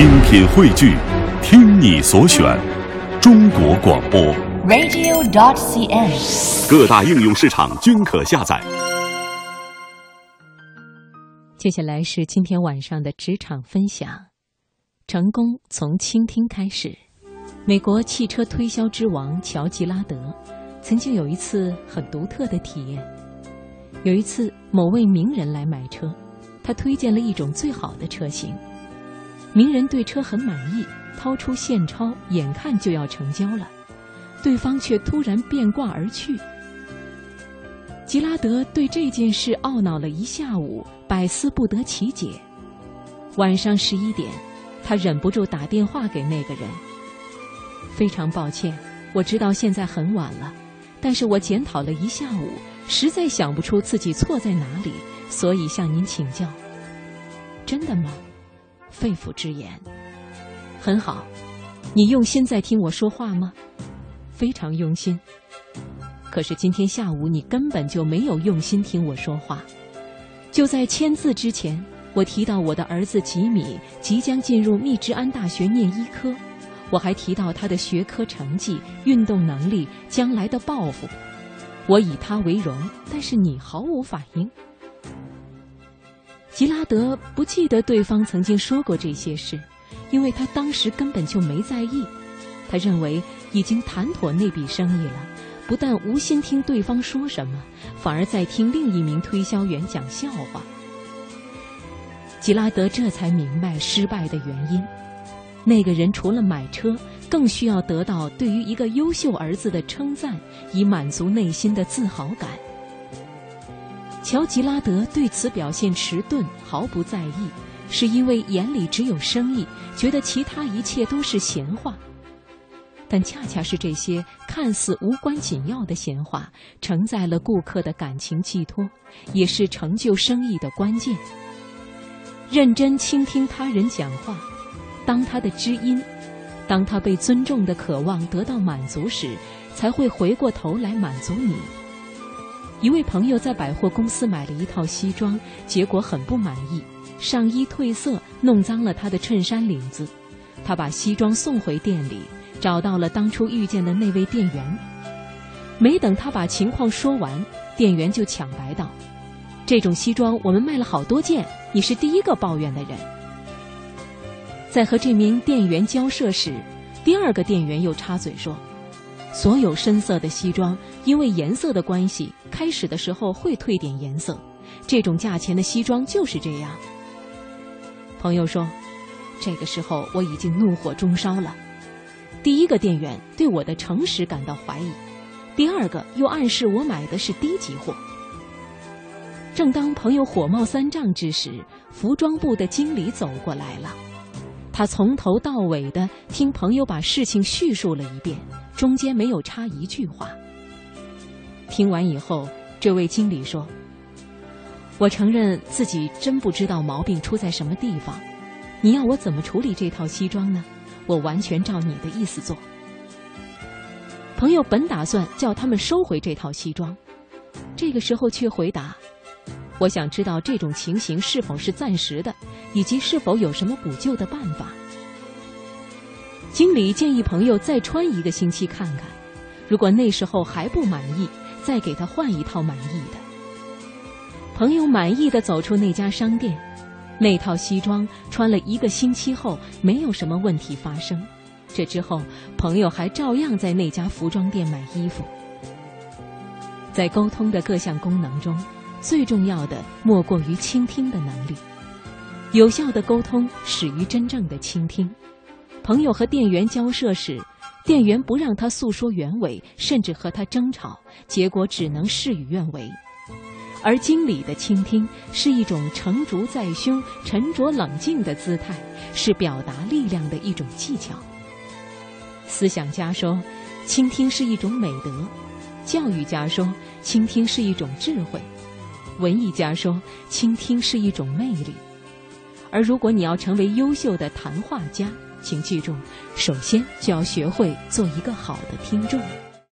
精品汇聚，听你所选，中国广播。radio.dot.cn，。各大应用市场均可下载。接下来是今天晚上的职场分享。成功从倾听开始。美国汽车推销之王乔吉拉德曾经有一次很独特的体验。有一次，某位名人来买车，他推荐了一种最好的车型。名人对车很满意，掏出现钞，眼看就要成交了，对方却突然变卦而去。吉拉德对这件事懊恼了一下午，百思不得其解。晚上十一点，他忍不住打电话给那个人：“非常抱歉，我知道现在很晚了，但是我检讨了一下午，实在想不出自己错在哪里，所以向您请教。”真的吗？肺腑之言。很好，你用心在听我说话吗？非常用心。可是今天下午你根本就没有用心听我说话。就在签字之前，我提到我的儿子吉米即将进入密芝安大学念医科，我还提到他的学科成绩、运动能力、将来的抱负。我以他为荣，但是你毫无反应。吉拉德不记得对方曾经说过这些事，因为他当时根本就没在意。他认为已经谈妥那笔生意了，不但无心听对方说什么，反而在听另一名推销员讲笑话。吉拉德这才明白失败的原因：那个人除了买车，更需要得到对于一个优秀儿子的称赞，以满足内心的自豪感。乔吉拉德对此表现迟钝，毫不在意，是因为眼里只有生意，觉得其他一切都是闲话。但恰恰是这些看似无关紧要的闲话，承载了顾客的感情寄托，也是成就生意的关键。认真倾听他人讲话，当他的知音，当他被尊重的渴望得到满足时，才会回过头来满足你。一位朋友在百货公司买了一套西装，结果很不满意，上衣褪色，弄脏了他的衬衫领子。他把西装送回店里，找到了当初遇见的那位店员。没等他把情况说完，店员就抢白道：“这种西装我们卖了好多件，你是第一个抱怨的人。”在和这名店员交涉时，第二个店员又插嘴说：“所有深色的西装，因为颜色的关系，开始的时候会褪点颜色。这种价钱的西装就是这样。”朋友说：“这个时候我已经怒火中烧了。第一个店员对我的诚实感到怀疑，第二个又暗示我买的是低级货。”正当朋友火冒三丈之时，服装部的经理走过来了。他从头到尾的听朋友把事情叙述了一遍，中间没有插一句话。听完以后，这位经理说：“我承认自己真不知道毛病出在什么地方。你要我怎么处理这套西装呢？我完全照你的意思做。”朋友本打算叫他们收回这套西装，这个时候却回答：“我想知道这种情形是否是暂时的。”以及是否有什么补救的办法？经理建议朋友再穿一个星期看看，如果那时候还不满意，再给他换一套满意的。朋友满意的走出那家商店，那套西装穿了一个星期后，没有什么问题发生。这之后，朋友还照样在那家服装店买衣服。在沟通的各项功能中，最重要的莫过于倾听的能力。有效的沟通始于真正的倾听。朋友和店员交涉时，店员不让他诉说原委，甚至和他争吵，结果只能事与愿违。而经理的倾听是一种成竹在胸、沉着冷静的姿态，是表达力量的一种技巧。思想家说，倾听是一种美德；教育家说，倾听是一种智慧；文艺家说，倾听是一种魅力。而如果你要成为优秀的谈话家，请记住，首先就要学会做一个好的听众。